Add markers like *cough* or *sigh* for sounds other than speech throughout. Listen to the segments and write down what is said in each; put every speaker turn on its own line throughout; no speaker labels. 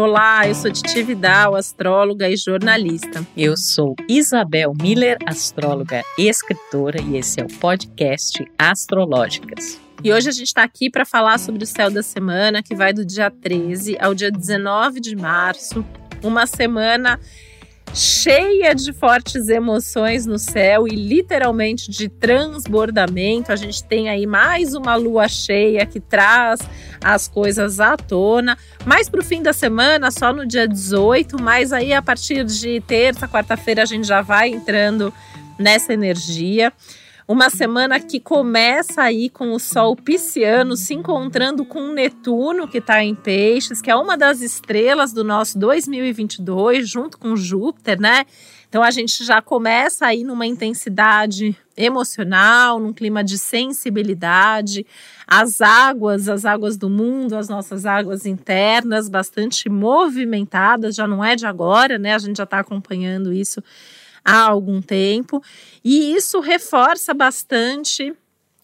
Olá, eu sou Titi Vidal, astróloga e jornalista.
Eu sou Isabel Miller, astróloga e escritora, e esse é o podcast Astrológicas.
E hoje a gente está aqui para falar sobre o céu da semana, que vai do dia 13 ao dia 19 de março. Uma semana cheia de fortes emoções no céu e literalmente de transbordamento. A gente tem aí mais uma lua cheia que traz as coisas à tona. Mais para o fim da semana, só no dia 18, mas aí a partir de terça, quarta-feira, a gente já vai entrando nessa energia. Uma semana que começa aí com o Sol pisciano se encontrando com Netuno, que está em Peixes, que é uma das estrelas do nosso 2022, junto com Júpiter, né? Então a gente já começa aí numa intensidade emocional, num clima de sensibilidade. As águas, as águas do mundo, as nossas águas internas, bastante movimentadas, já não é de agora, né? A gente já está acompanhando isso há algum tempo, e isso reforça bastante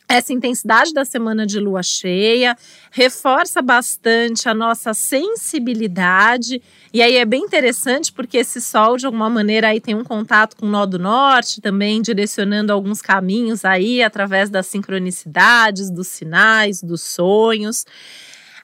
essa intensidade da semana de lua cheia, reforça bastante a nossa sensibilidade. E aí é bem interessante porque esse sol, de alguma maneira, aí tem um contato com o nó do norte, também direcionando alguns caminhos aí através das sincronicidades, dos sinais, dos sonhos.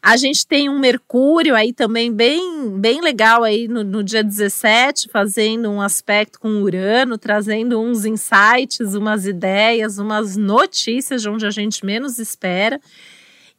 A gente tem um Mercúrio aí também bem, bem legal aí no, no dia 17, fazendo um aspecto com Urano, trazendo uns insights, umas ideias, umas notícias de onde a gente menos espera.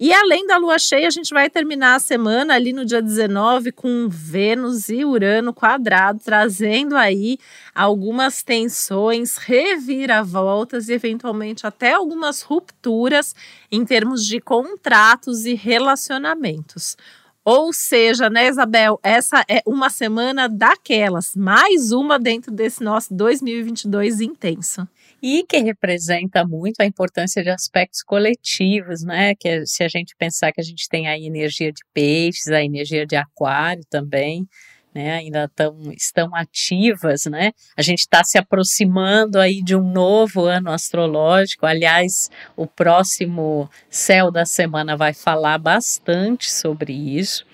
E além da lua cheia, a gente vai terminar a semana ali no dia 19 com Vênus e Urano quadrado, trazendo aí algumas tensões, reviravoltas e eventualmente até algumas rupturas em termos de contratos e relacionamentos. Ou seja, né, Isabel, essa é uma semana daquelas, mais uma dentro desse nosso 2022 intenso
e que representa muito a importância de aspectos coletivos, né? Que é, se a gente pensar que a gente tem a energia de peixes, a energia de aquário também, né? Ainda tão, estão ativas, né? A gente está se aproximando aí de um novo ano astrológico. Aliás, o próximo céu da semana vai falar bastante sobre isso.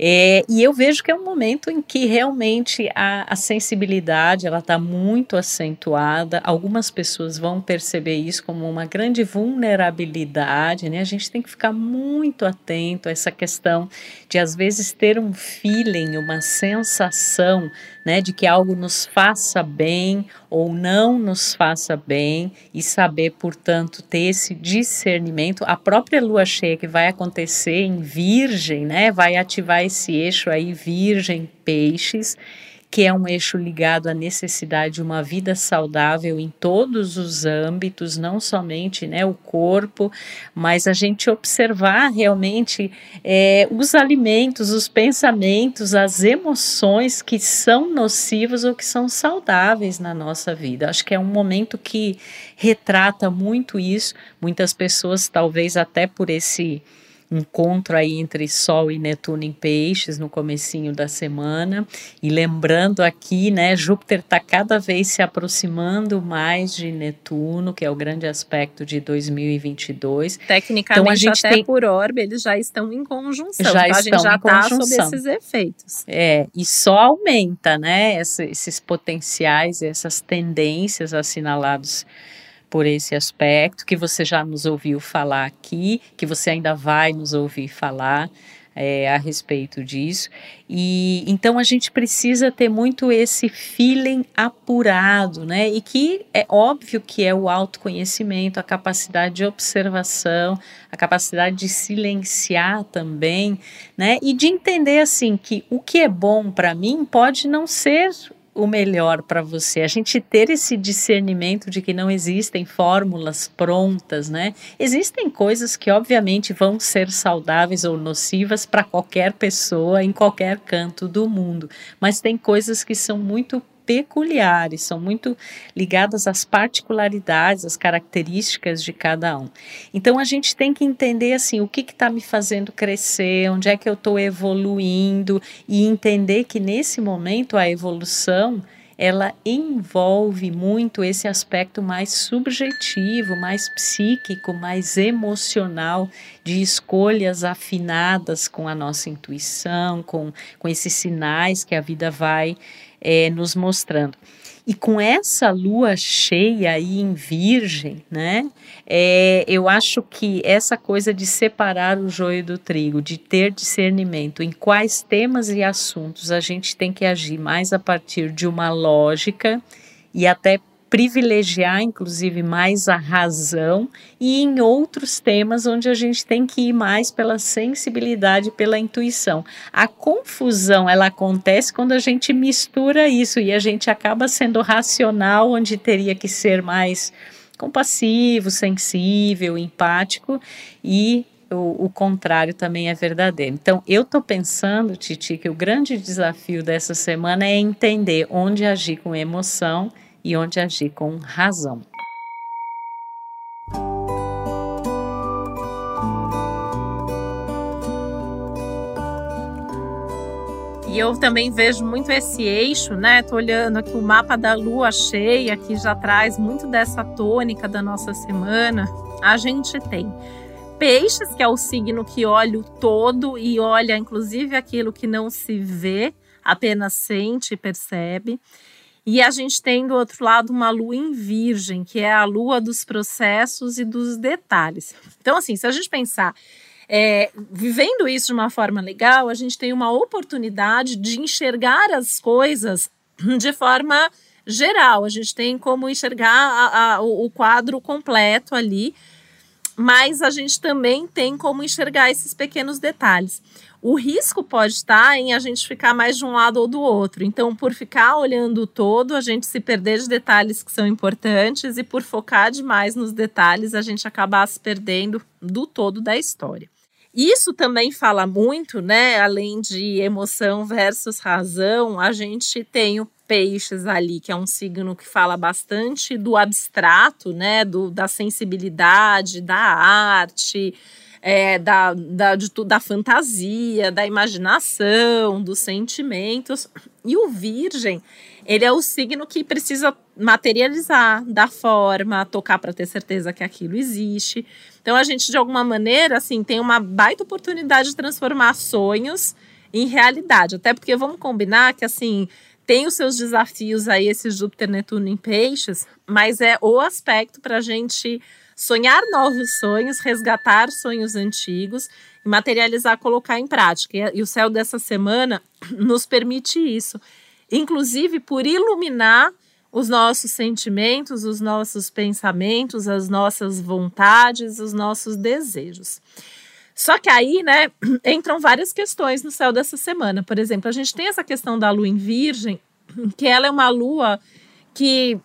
É, e eu vejo que é um momento em que realmente a, a sensibilidade ela está muito acentuada. Algumas pessoas vão perceber isso como uma grande vulnerabilidade, né? A gente tem que ficar muito atento a essa questão de às vezes ter um feeling, uma sensação né, de que algo nos faça bem ou não nos faça bem e saber, portanto, ter esse discernimento. A própria lua cheia que vai acontecer em Virgem, né, vai ativar esse eixo aí Virgem Peixes que é um eixo ligado à necessidade de uma vida saudável em todos os âmbitos, não somente né, o corpo, mas a gente observar realmente é, os alimentos, os pensamentos, as emoções que são nocivos ou que são saudáveis na nossa vida. Acho que é um momento que retrata muito isso. Muitas pessoas, talvez até por esse encontro aí entre Sol e Netuno em Peixes no comecinho da semana. E lembrando aqui, né, Júpiter está cada vez se aproximando mais de Netuno, que é o grande aspecto de 2022.
Tecnicamente, então, a gente até tem... por orbe, eles já estão em conjunção. Já então, a gente já está sob esses efeitos.
É, e só aumenta, né, esses potenciais, essas tendências assinalados por esse aspecto, que você já nos ouviu falar aqui, que você ainda vai nos ouvir falar é, a respeito disso. E então a gente precisa ter muito esse feeling apurado, né? E que é óbvio que é o autoconhecimento, a capacidade de observação, a capacidade de silenciar também, né? E de entender assim que o que é bom para mim pode não ser o melhor para você. A gente ter esse discernimento de que não existem fórmulas prontas, né? Existem coisas que obviamente vão ser saudáveis ou nocivas para qualquer pessoa em qualquer canto do mundo, mas tem coisas que são muito peculiares, são muito ligadas às particularidades, às características de cada um. Então a gente tem que entender assim o que está me fazendo crescer, onde é que eu estou evoluindo e entender que nesse momento a evolução ela envolve muito esse aspecto mais subjetivo, mais psíquico, mais emocional, de escolhas afinadas com a nossa intuição, com, com esses sinais que a vida vai é, nos mostrando. E com essa lua cheia aí em Virgem, né? É, eu acho que essa coisa de separar o joio do trigo, de ter discernimento em quais temas e assuntos a gente tem que agir mais a partir de uma lógica e até privilegiar, inclusive, mais a razão e em outros temas onde a gente tem que ir mais pela sensibilidade, pela intuição. A confusão ela acontece quando a gente mistura isso e a gente acaba sendo racional, onde teria que ser mais compassivo, sensível, empático e o, o, contrário também é verdadeiro. Então, eu estou pensando, Titi, que o grande desafio dessa semana é entender onde agir com emoção e onde agir com razão.
E eu também vejo muito esse eixo, né? Tô olhando aqui o mapa da lua cheia, que já traz muito dessa tônica da nossa semana. A gente tem peixes, que é o signo que olha o todo e olha inclusive aquilo que não se vê, apenas sente e percebe. E a gente tem do outro lado uma lua em virgem, que é a lua dos processos e dos detalhes. Então, assim, se a gente pensar é, vivendo isso de uma forma legal, a gente tem uma oportunidade de enxergar as coisas *clears throat* de forma geral. A gente tem como enxergar a, a, o quadro completo ali, mas a gente também tem como enxergar esses pequenos detalhes. O risco pode estar em a gente ficar mais de um lado ou do outro. Então, por ficar olhando o todo, a gente se perder de detalhes que são importantes e por focar demais nos detalhes, a gente acabar se perdendo do todo da história. Isso também fala muito, né? Além de emoção versus razão, a gente tem o peixes ali, que é um signo que fala bastante do abstrato, né? Do, da sensibilidade, da arte, é, da, da, de, da fantasia, da imaginação, dos sentimentos. E o Virgem, ele é o signo que precisa materializar, dar forma, tocar para ter certeza que aquilo existe. Então a gente, de alguma maneira, assim, tem uma baita oportunidade de transformar sonhos em realidade. Até porque vamos combinar que assim tem os seus desafios aí, esse Júpiter Netuno em peixes, mas é o aspecto para a gente sonhar novos sonhos, resgatar sonhos antigos e materializar, colocar em prática. E o céu dessa semana *clears throat* nos permite isso, inclusive por iluminar os nossos sentimentos, os nossos pensamentos, as nossas vontades, os nossos desejos. Só que aí, né, *clears throat* entram várias questões no céu dessa semana. Por exemplo, a gente tem essa questão da lua em Virgem, *clears throat* que ela é uma lua que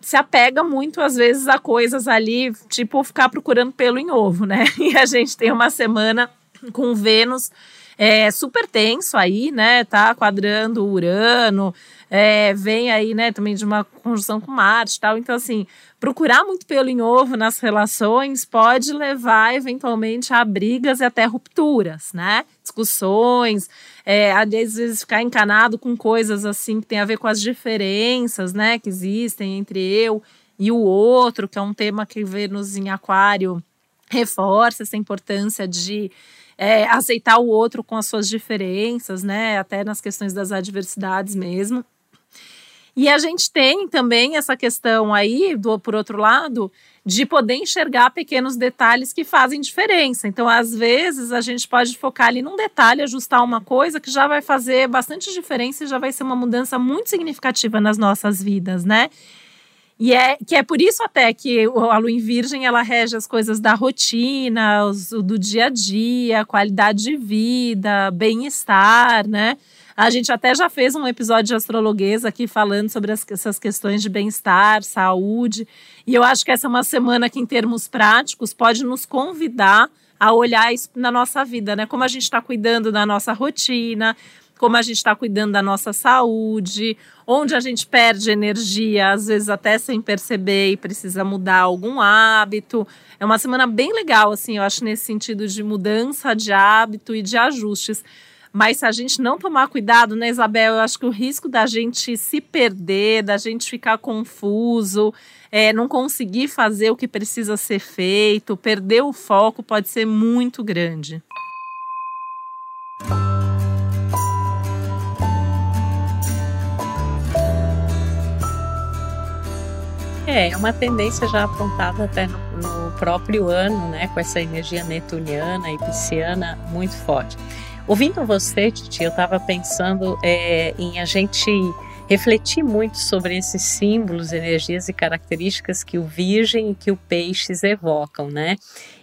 se apega muito, às vezes, a coisas ali, tipo ficar procurando pelo em ovo, né? *laughs* E a gente tem uma semana *clears throat* com Vênus é, super tenso aí, né? Tá quadrando Urano, é, vem aí, né, também de uma conjunção com Marte e tal. Então, assim, procurar muito pelo em ovo nas relações pode levar, eventualmente, a brigas e até rupturas, né? Discussões, é, às vezes ficar encanado com coisas assim que tem a ver com as diferenças, né, que existem entre eu e o outro, que é um tema que Vênus em Aquário reforça essa importância de é, aceitar o outro com as suas diferenças, né? Até nas questões das adversidades mesmo. E a gente tem também essa questão aí, do, por outro lado, de poder enxergar pequenos detalhes que fazem diferença. Então, às vezes, a gente pode focar ali num detalhe, ajustar uma coisa que já vai fazer bastante diferença e já vai ser uma mudança muito significativa nas nossas vidas, né? E é que é por isso até que a lua em virgem ela rege as coisas da rotina, os, do dia a dia, qualidade de vida, bem-estar, né? A gente até já fez um episódio de astrologuesa aqui falando sobre as, essas questões de bem-estar, saúde. E eu acho que essa é uma semana que, em termos práticos, pode nos convidar a olhar isso na nossa vida, né? Como a gente está cuidando da nossa rotina, como a gente está cuidando da nossa saúde, onde a gente perde energia, às vezes até sem perceber e precisa mudar algum hábito. É uma semana bem legal, assim, eu acho, nesse sentido de mudança de hábito e de ajustes. Mas se a gente não tomar cuidado, né, Isabel, eu acho que o risco da gente se perder, da gente ficar confuso, é, não conseguir fazer o que precisa ser feito, perder o foco pode ser muito grande.
É, é uma tendência já apontada até no, no próprio ano, né, com essa energia netuniana e pisciana muito forte. Ouvindo você, Titi, eu estava pensando é, em a gente refletir muito sobre esses símbolos, energias e características que o Virgem e que o Peixes evocam, né?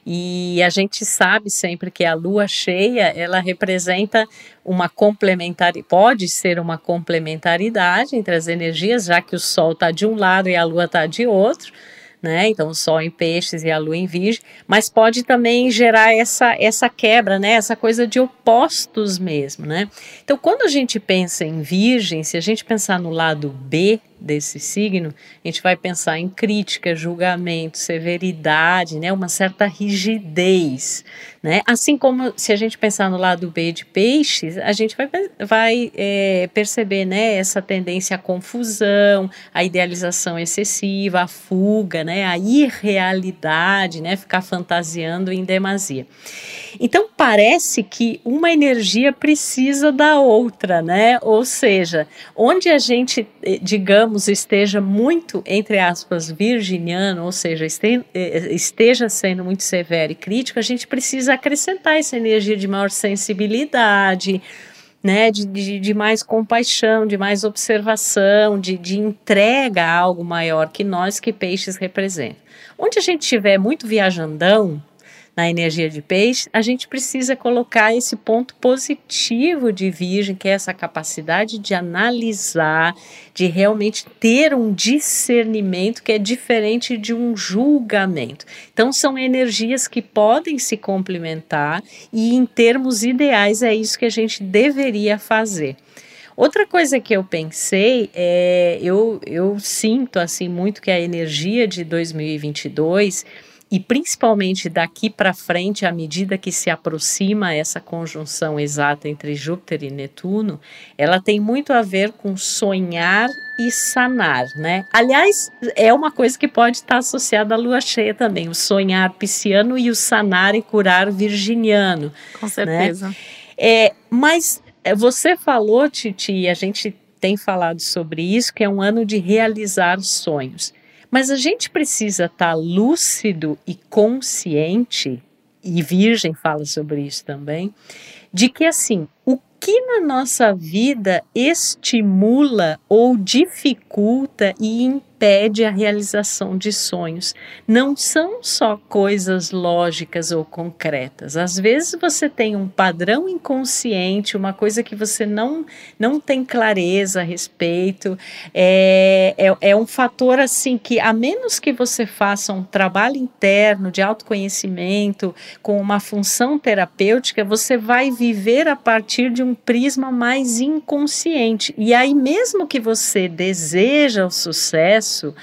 E a gente sabe sempre que a lua cheia, ela representa uma complementaridade, pode ser uma complementaridade entre as energias, já que o sol está de um lado e a lua está de outro né? Então o Sol em Peixes e a Lua em Virgem, mas pode também gerar essa essa quebra, né? Essa coisa de opostos mesmo, né? Então quando a gente pensa em Virgem, se a gente pensar no lado B desse signo, a gente vai pensar em crítica, julgamento, severidade, né, uma certa rigidez, né? Assim como se a gente pensar no lado B de peixes, a gente vai, vai é, perceber, né, essa tendência à confusão, à idealização excessiva, à fuga, né, à irrealidade, né, ficar fantasiando em demasia. Então parece que uma energia precisa da outra, né? Ou seja, onde a gente, eh, digamos, esteja muito, entre aspas, virginiano, ou seja, eh, esteja sendo muito severo e crítico, a gente precisa acrescentar essa energia de maior sensibilidade, né, de, de, de, mais compaixão, de mais observação, de, de entrega a algo maior que nós que peixes representam. Onde a gente estiver muito viajandão, na energia de peixe, a gente precisa colocar esse ponto positivo de virgem, que é essa capacidade de analisar, de realmente ter um discernimento que é diferente de um julgamento. Então, são energias que podem se complementar e, em termos ideais, é isso que a gente deveria fazer. Outra coisa que eu pensei é, eu, eu sinto assim muito que a energia de 2022 e principalmente daqui para frente, à medida que se aproxima essa conjunção exata entre Júpiter e Netuno, ela tem muito a ver com sonhar e sanar, né? Aliás, é uma coisa que pode estar associada à lua cheia também, o sonhar pisciano e o sanar e curar virginiano.
Com né? certeza.
Né? É, mas é, você falou, Titi, a gente tem falado sobre isso, que é um ano de realizar sonhos. Mas a gente precisa estar tá lúcido e consciente, e Virgem fala sobre isso também, de que assim, o que na nossa vida estimula ou dificulta e impede a realização de sonhos. Não são só coisas lógicas ou concretas. Às vezes você tem um padrão inconsciente, uma coisa que você não, não tem clareza a respeito. É, é, é um fator assim que, a menos que você faça um trabalho interno de autoconhecimento, com uma função terapêutica, você vai viver a partir de um prisma mais inconsciente. E aí, mesmo que você deseja o sucesso,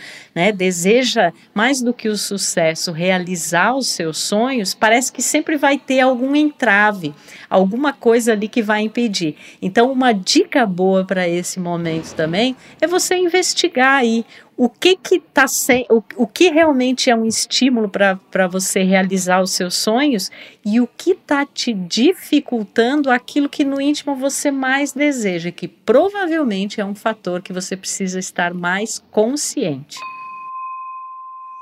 né, deseja mais do que o sucesso realizar os seus sonhos, parece que sempre vai ter algum entrave, alguma coisa ali que vai impedir. Então, uma dica boa para esse momento também é você investigar aí o que que tá sem, o, o que realmente é um estímulo para você realizar os seus sonhos e o que está te dificultando aquilo que no íntimo você mais deseja, que provavelmente é um fator que você precisa estar mais consciente.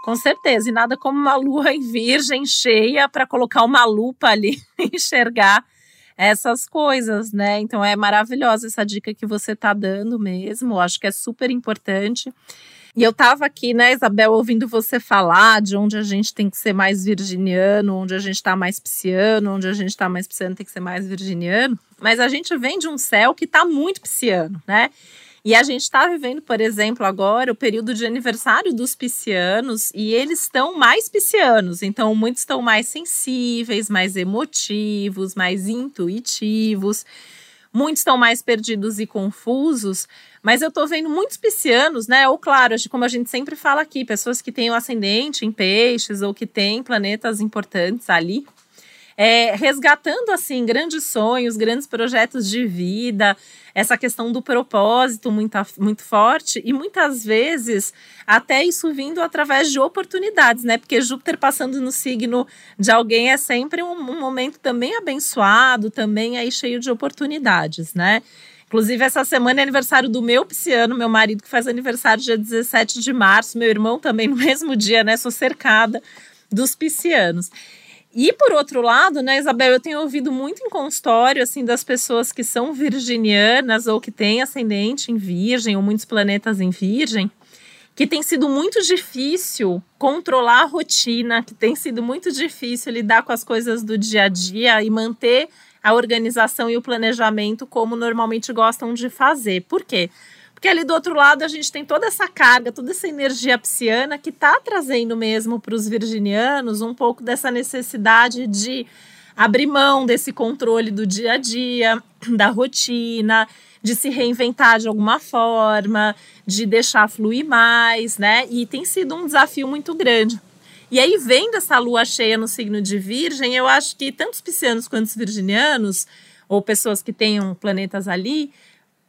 Com certeza, e nada como uma lua em virgem cheia para colocar uma lupa ali *laughs* e enxergar essas coisas, né? Então é maravilhosa essa dica que você está dando mesmo, acho que é super importante. E eu estava aqui, né, Isabel, ouvindo você falar de onde a gente tem que ser mais virginiano, onde a gente está mais pisciano, onde a gente está mais pisciano tem que ser mais virginiano. Mas a gente vem de um céu que está muito pisciano, né? E a gente está vivendo, por exemplo, agora o período de aniversário dos piscianos e eles estão mais piscianos, então muitos estão mais sensíveis, mais emotivos, mais intuitivos. Muitos estão mais perdidos e confusos, mas eu estou vendo muitos piscianos, né? Ou claro, como a gente sempre fala aqui, pessoas que têm o ascendente em peixes ou que têm planetas importantes ali, é, resgatando assim grandes sonhos, grandes projetos de vida, essa questão do propósito muito, muito forte e muitas vezes até isso vindo através de oportunidades, né? Porque Júpiter passando no signo de alguém é sempre um, um momento também abençoado, também aí cheio de oportunidades, né? Inclusive, essa semana é aniversário do meu pisciano, meu marido, que faz aniversário dia 17 de março, meu irmão também no *laughs* mesmo dia, né? Sou cercada dos piscianos. E por outro lado, né, Isabel, eu tenho ouvido muito em consultório, assim, das pessoas que são virginianas ou que têm ascendente em virgem ou muitos planetas em virgem, que tem sido muito difícil controlar a rotina, que tem sido muito difícil lidar com as coisas do dia a dia e manter a organização e o planejamento como normalmente gostam de fazer. Por quê? Porque ali do outro lado a gente tem toda essa carga, toda essa energia psiana que está trazendo mesmo para os virginianos um pouco dessa necessidade de abrir mão desse controle do dia a dia, *clears throat* da rotina, de se reinventar de alguma forma, de deixar fluir mais, né? E tem sido um desafio muito grande. E aí, vendo essa lua cheia no signo de Virgem, eu acho que tanto os piscianos quanto os virginianos, ou pessoas que tenham planetas ali,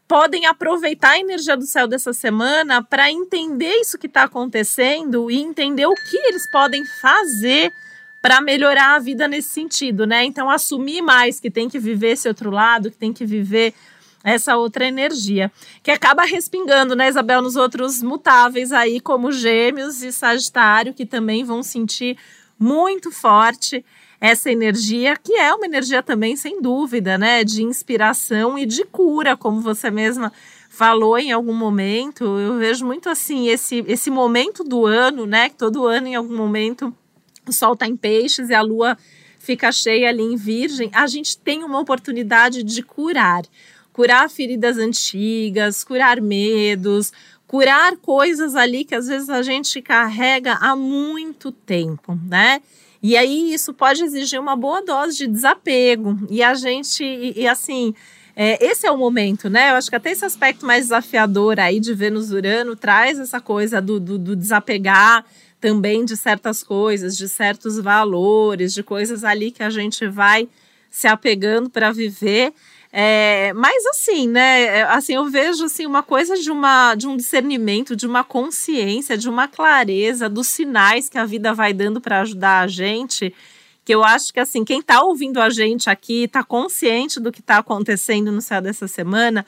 podem aproveitar a energia do céu dessa semana para entender isso que está acontecendo e entender o que eles podem fazer para melhorar a vida nesse sentido, né? Então, assumir mais que tem que viver esse outro lado, que tem que viver essa outra energia, que acaba respingando, né, Isabel, nos outros mutáveis aí, como Gêmeos e Sagitário, que também vão sentir muito forte essa energia, que é uma energia também, sem dúvida, né, de inspiração e de cura, como você mesma falou em algum momento. Eu vejo muito assim esse esse momento do ano, né, que todo ano em algum momento o sol está em peixes e a lua fica cheia ali em virgem, a gente tem uma oportunidade de curar curar feridas antigas, curar medos, curar coisas ali que às vezes a gente carrega há muito tempo, né? E aí isso pode exigir uma boa dose de desapego. E a gente, e, e assim, é, esse é o momento, né? Eu acho que até esse aspecto mais desafiador aí de Vênus-Urano traz essa coisa do, do, do desapegar também de certas coisas, de certos valores, de coisas ali que a gente vai se apegando para viver. É, mas assim, né? É, assim, eu vejo assim uma coisa de uma de um discernimento, de uma consciência, de uma clareza dos sinais que a vida vai dando para ajudar a gente. Que eu acho que assim, quem está ouvindo a gente aqui, está consciente do que está acontecendo no céu dessa semana,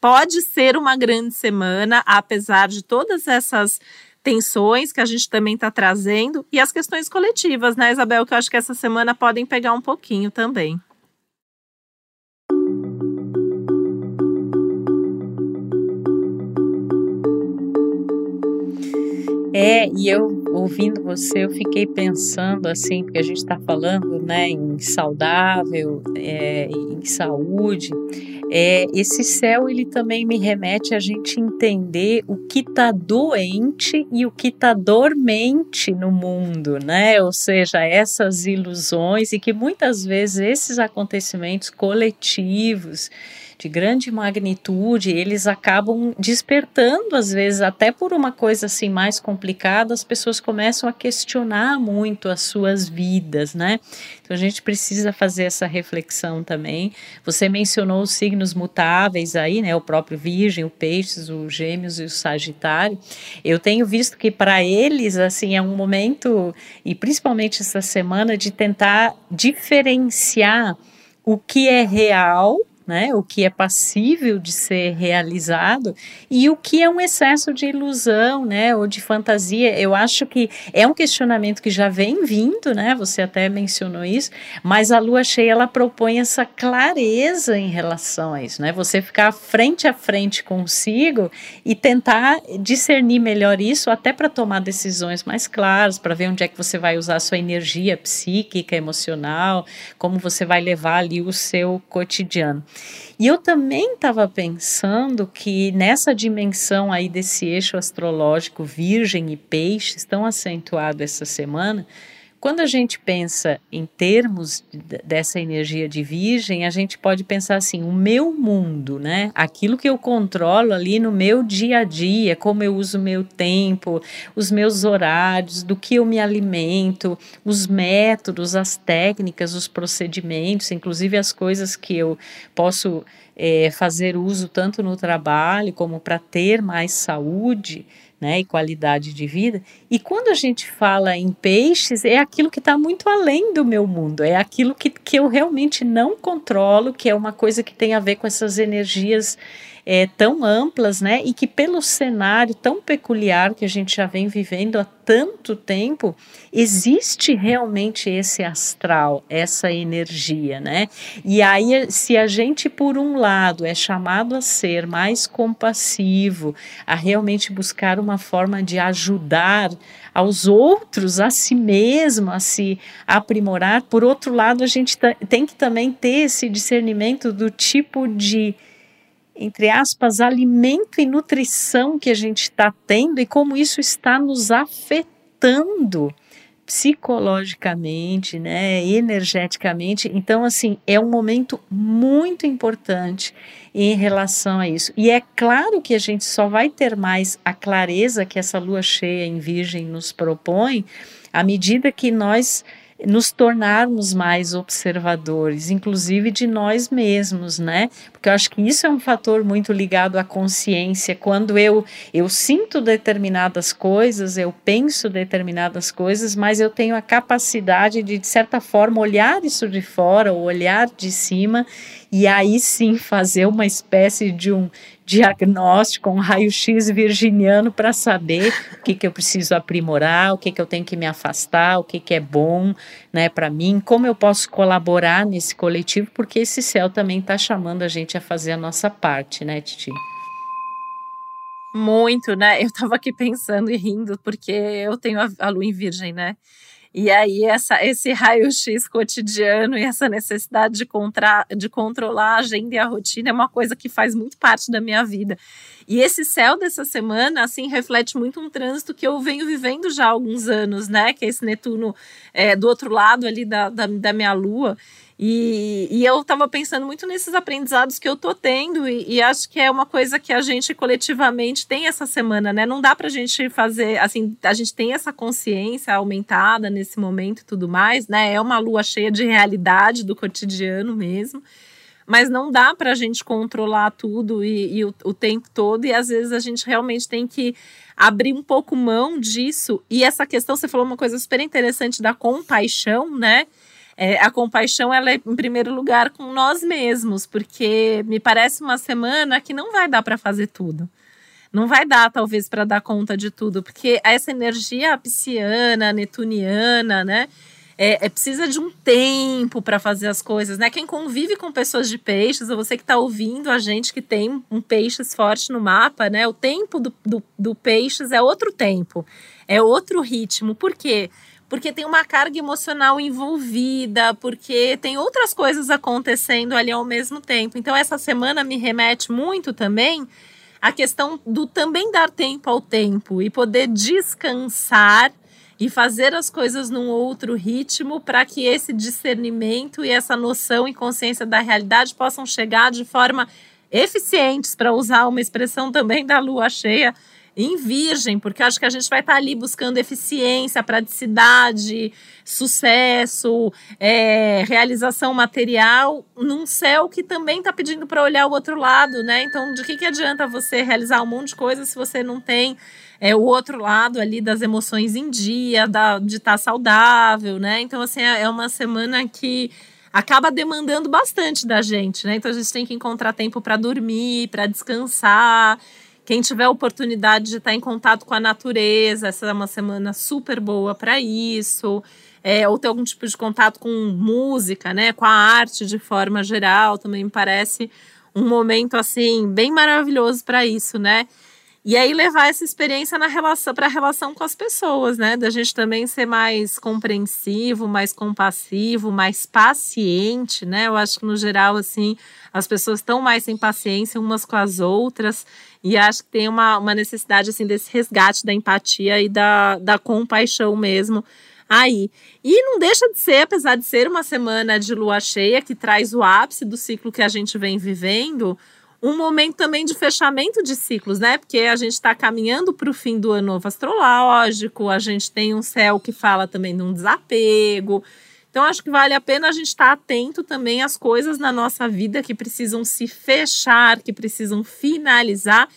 pode ser uma grande semana, apesar de todas essas tensões que a gente também está trazendo e as questões coletivas, né, Isabel? Que eu acho que essa semana podem pegar um pouquinho também.
É, e eu ouvindo você, eu fiquei pensando assim, porque a gente está falando né, em saudável, é, em saúde. É, esse céu ele também me remete a gente entender o que está doente e o que está dormente no mundo, né? Ou seja, essas ilusões e que muitas vezes esses acontecimentos coletivos de grande magnitude, eles acabam despertando, às vezes, até por uma coisa assim mais complicada, as pessoas começam a questionar muito as suas vidas, né? Então a gente precisa fazer essa reflexão também. Você mencionou os signos mutáveis aí, né? O próprio Virgem, o Peixes, o Gêmeos e o Sagitário. Eu tenho visto que para eles, assim, é um momento, e principalmente essa semana, de tentar diferenciar o que é real né? O que é passível de ser realizado e o que é um excesso de ilusão, né? Ou de fantasia. Eu acho que é um questionamento que já vem vindo, né? Você até mencionou isso, mas a lua cheia ela propõe essa clareza em relação a isso, né? Você ficar frente a frente consigo e tentar discernir melhor isso, até para tomar decisões mais claras, para ver onde é que você vai usar a sua energia psíquica, emocional, como você vai levar ali o seu cotidiano. E eu também estava pensando que nessa dimensão aí desse eixo astrológico Virgem e Peixe, tão acentuado essa semana, quando a gente pensa em termos dessa energia de virgem, a gente pode pensar assim, o meu mundo, né? Aquilo que eu controlo ali no meu dia a dia, como eu uso o meu tempo, os meus horários, do que eu me alimento, os métodos, as técnicas, os procedimentos, inclusive as coisas que eu posso é, fazer uso tanto no trabalho como para ter mais saúde né, e qualidade de vida. E quando a gente fala em peixes, é aquilo que está muito além do meu mundo, é aquilo que, que eu realmente não controlo, que é uma coisa que tem a ver com essas energias é, tão amplas, né? E que pelo cenário tão peculiar que a gente já vem vivendo há tanto tempo, existe realmente esse astral, essa energia, né? E aí, se a gente, por um lado, é chamado a ser mais compassivo, a realmente buscar uma forma de ajudar aos outros, a si mesmo, a se aprimorar, por outro lado, a gente tem que também ter esse discernimento do tipo de entre aspas, alimento e nutrição que a gente está tendo e como isso está nos afetando psicologicamente, né, energeticamente. Então, assim, é um momento muito importante em relação a isso. E é claro que a gente só vai ter mais a clareza que essa lua cheia em Virgem nos propõe à medida que nós nos tornarmos mais observadores, inclusive de nós mesmos, né? Porque eu acho que isso é um fator muito ligado à consciência. Quando eu eu sinto determinadas coisas, eu penso determinadas coisas, mas eu tenho a capacidade de de certa forma olhar isso de fora, ou olhar de cima e aí sim fazer uma espécie de um diagnóstico, um raio-x virginiano para saber o que, que eu preciso aprimorar, o que, que eu tenho que me afastar, o que, que é bom né, para mim, como eu posso colaborar nesse coletivo, porque esse céu também está chamando a gente a fazer a nossa parte, né, Titi?
Muito, né? Eu estava aqui pensando e rindo, porque eu tenho a, a lua em virgem, né? E aí, essa, esse raio-x cotidiano e essa necessidade de, contra, de controlar a agenda e a rotina é uma coisa que faz muito parte da minha vida. E esse céu dessa semana, assim, reflete muito um trânsito que eu venho vivendo já há alguns anos, né? Que é esse Netuno é, do outro lado ali da, da, da minha lua. E, e eu estava pensando muito nesses aprendizados que eu tô tendo, e, e, acho que é uma coisa que a gente coletivamente tem essa semana, né? Não dá para a gente fazer, assim, a gente tem essa consciência aumentada nesse momento e tudo mais, né? É uma lua cheia de realidade do cotidiano mesmo, mas não dá para a gente controlar tudo e, e o, o tempo todo, e às vezes a gente realmente tem que abrir um pouco mão disso. E essa questão, você falou uma coisa super interessante da compaixão, né? É, a compaixão ela é em primeiro lugar com nós mesmos, porque me parece uma semana que não vai dar para fazer tudo. Não vai dar, talvez, para dar conta de tudo, porque essa energia pisciana, netuniana, né? É, é, precisa de um tempo para fazer as coisas, né? Quem convive com pessoas de peixes, ou você que está ouvindo a gente que tem um peixes forte no mapa, né? O tempo do, do, do peixes é outro tempo, é outro ritmo. Por quê? porque tem uma carga emocional envolvida, porque tem outras coisas acontecendo ali ao mesmo tempo. Então, essa semana me remete muito também à questão do também dar tempo ao tempo e poder descansar e fazer as coisas num outro ritmo para que esse discernimento e essa noção e consciência da realidade possam chegar de forma eficientes, para usar uma expressão também da lua cheia em virgem, porque acho que a gente vai estar tá ali buscando eficiência, praticidade, sucesso, é, realização material, num céu que também está pedindo para olhar o outro lado, né? Então, de que, que adianta você realizar um monte de coisa se você não tem é, o outro lado ali das emoções em dia, da, de estar tá saudável, né? Então, assim, é, é uma semana que acaba demandando bastante da gente, né? Então a gente tem que encontrar tempo para dormir, para descansar. Quem tiver oportunidade de estar em contato com a natureza, essa é uma semana super boa para isso. É, ou ter algum tipo de contato com música, né, com a arte de forma geral, também me parece um momento assim bem maravilhoso para isso, né? E aí levar essa experiência na relação para a relação com as pessoas, né? Da gente também ser mais compreensivo, mais compassivo, mais paciente, né? Eu acho que no geral assim, as pessoas estão mais sem paciência umas com as outras e acho que tem uma, uma necessidade assim desse resgate da empatia e da, da compaixão mesmo aí. E não deixa de ser, apesar de ser uma semana de lua cheia que traz o ápice do ciclo que a gente vem vivendo, um momento também de fechamento de ciclos, né? Porque a gente está caminhando para o fim do ano novo astrológico, a gente tem um céu que fala também de um desapego. Então, acho que vale a pena a gente estar tá atento também às coisas na nossa vida que precisam se fechar, que precisam finalizar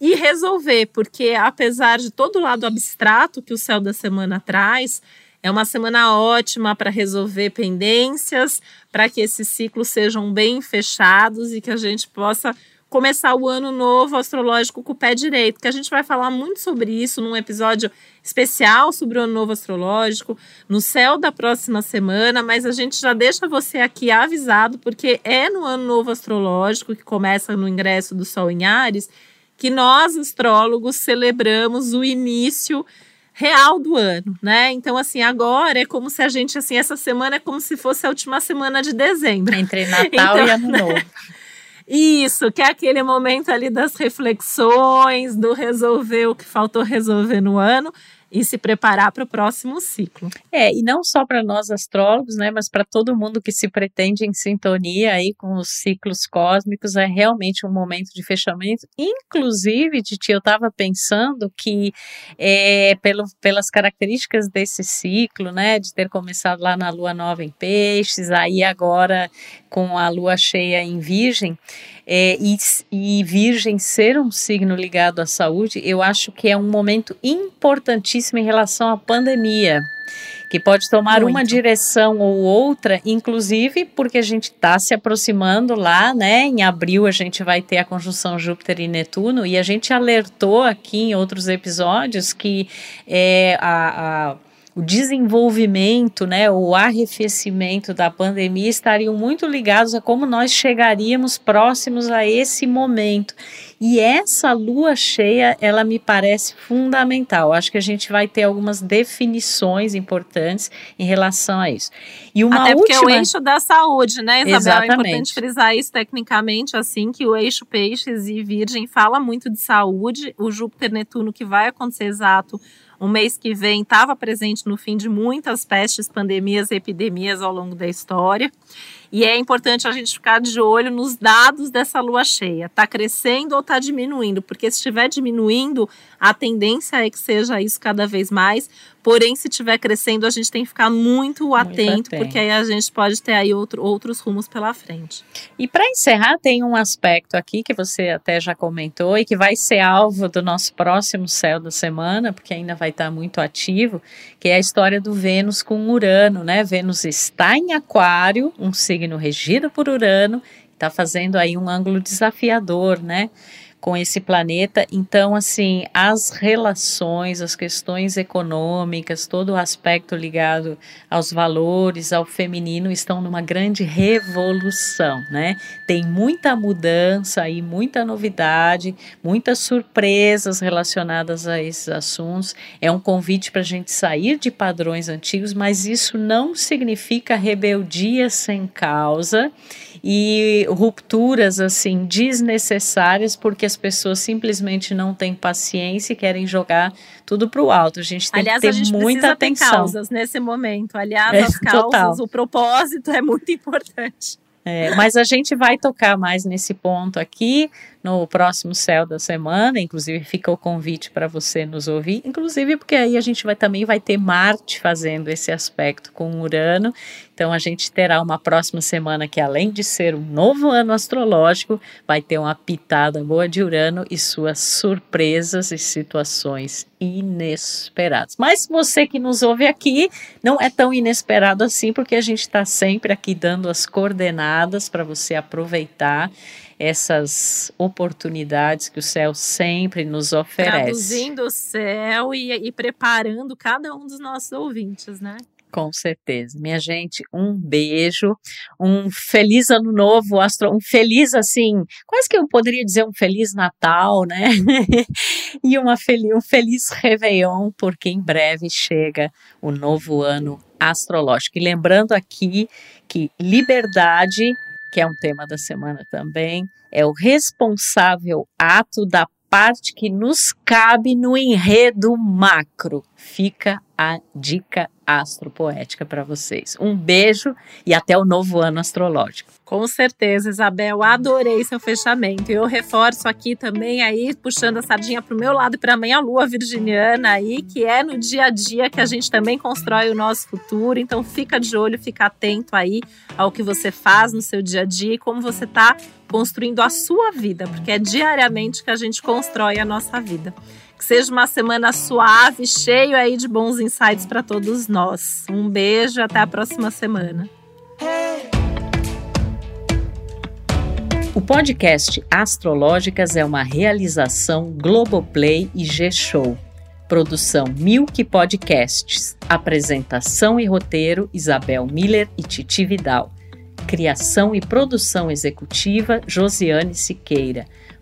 e resolver, porque apesar de todo o lado abstrato que o céu da semana traz, é uma semana ótima para resolver pendências, para que esses ciclos sejam bem fechados e que a gente possa começar o ano novo astrológico com o pé direito, que a gente vai falar muito sobre isso num episódio especial sobre o ano novo astrológico, no céu da próxima semana, mas a gente já deixa você aqui avisado, porque é no ano novo astrológico, que começa no ingresso do Sol em Ares, que nós, astrólogos, celebramos o início real do ano, né? Então, assim, agora é como se a gente, assim, essa semana é como se fosse a última semana de dezembro.
Entre *laughs* Natal então, e Ano Novo. *laughs*
Isso, que é aquele momento ali das reflexões, do resolver o que faltou resolver no ano e se preparar para o próximo ciclo.
É, e não só para nós astrólogos, né, mas para todo mundo que se pretende em sintonia aí com os ciclos cósmicos, é realmente um momento de fechamento. Inclusive, Titi, eu estava pensando que é, pelo, pelas características desse ciclo, né, de ter começado lá na lua nova em peixes, aí agora com a lua cheia em virgem, é, e, e Virgem ser um signo ligado à saúde, eu acho que é um momento importantíssimo em relação à pandemia que pode tomar Muito. uma direção ou outra, inclusive porque a gente está se aproximando lá, né? Em abril a gente vai ter a conjunção Júpiter e Netuno, e a gente alertou aqui em outros episódios que é, a, a o desenvolvimento, né, o arrefecimento da pandemia estariam muito ligados a como nós chegaríamos próximos a esse momento. E essa lua cheia, ela me parece fundamental. Acho que a gente vai ter algumas definições importantes em relação a isso.
E uma Até porque última... é o eixo da saúde, né, Isabel? Exatamente. É importante frisar isso tecnicamente, assim, que o eixo peixes e virgem fala muito de saúde. O Júpiter Netuno, que vai acontecer exato o mês que vem estava presente no fim de muitas pestes, pandemias epidemias ao longo da história. E é importante a gente ficar de olho nos dados dessa lua cheia. Está crescendo ou está diminuindo? Porque se estiver diminuindo, a tendência é que seja isso cada vez mais. Porém, se estiver crescendo, a gente tem que ficar muito, muito atento, atento, porque aí a gente pode ter aí outro, outros rumos pela frente.
E para encerrar, tem um aspecto aqui que você até já comentou e que vai ser alvo do nosso próximo céu da semana, porque ainda vai estar muito ativo, que é a história do Vênus com Urano, né? Vênus está em Aquário, um signo regido por Urano, está fazendo aí um ângulo desafiador, né? Com esse planeta. Então, assim, as relações, as questões econômicas, todo o aspecto ligado aos valores, ao feminino, estão numa grande revolução, né? Tem muita mudança e muita novidade, muitas surpresas relacionadas a esses assuntos. É um convite para a gente sair de padrões antigos, mas isso não significa rebeldia sem causa e rupturas assim desnecessárias porque as pessoas simplesmente não têm paciência e querem jogar tudo para o alto. A gente tem Aliás, que ter muita atenção.
Ter causas nesse momento. Aliás, é, as *laughs* causas, total. o propósito é muito *laughs* importante.
É, mas a gente vai tocar mais nesse ponto aqui no próximo céu da semana. Inclusive, fica o convite para você nos ouvir. Inclusive, porque aí a gente vai também vai ter Marte fazendo esse aspecto com Urano. Então, a gente terá uma próxima semana que, além de ser um novo ano astrológico, vai ter uma pitada boa de Urano e suas surpresas e situações inesperadas. Mas você que nos ouve aqui não é tão inesperado assim, porque a gente está sempre aqui dando as coordenadas para você aproveitar essas oportunidades que o céu sempre nos oferece.
Traduzindo o céu e, e preparando cada um dos nossos ouvintes, né?
Com certeza. Minha gente, um beijo, um feliz ano novo, astro, um feliz assim, quase que eu poderia dizer um feliz Natal, né? *laughs* e uma feliz, um feliz Réveillon, porque em breve chega o novo ano astrológico. E lembrando aqui que liberdade, que é um tema da semana também, é o responsável ato da parte que nos cabe no enredo macro. Fica a dica astropoética para vocês. Um beijo e até o novo ano astrológico.
Com certeza, Isabel, adorei seu fechamento. Eu reforço aqui também aí, puxando a sardinha para o meu lado e para a minha lua virginiana aí, que é no dia a dia que a gente também constrói o nosso futuro. Então fica de olho, fica atento aí ao que você faz no seu dia a dia e como você está construindo a sua vida, porque é diariamente que a gente constrói a nossa vida. Que seja uma semana suave, cheio aí de bons insights para todos nós. Um beijo, até a próxima semana.
O podcast Astrológicas é uma realização Globoplay e G-Show. Produção Milk Podcasts. Apresentação e roteiro Isabel Miller e Titi Vidal. Criação e produção executiva Josiane Siqueira.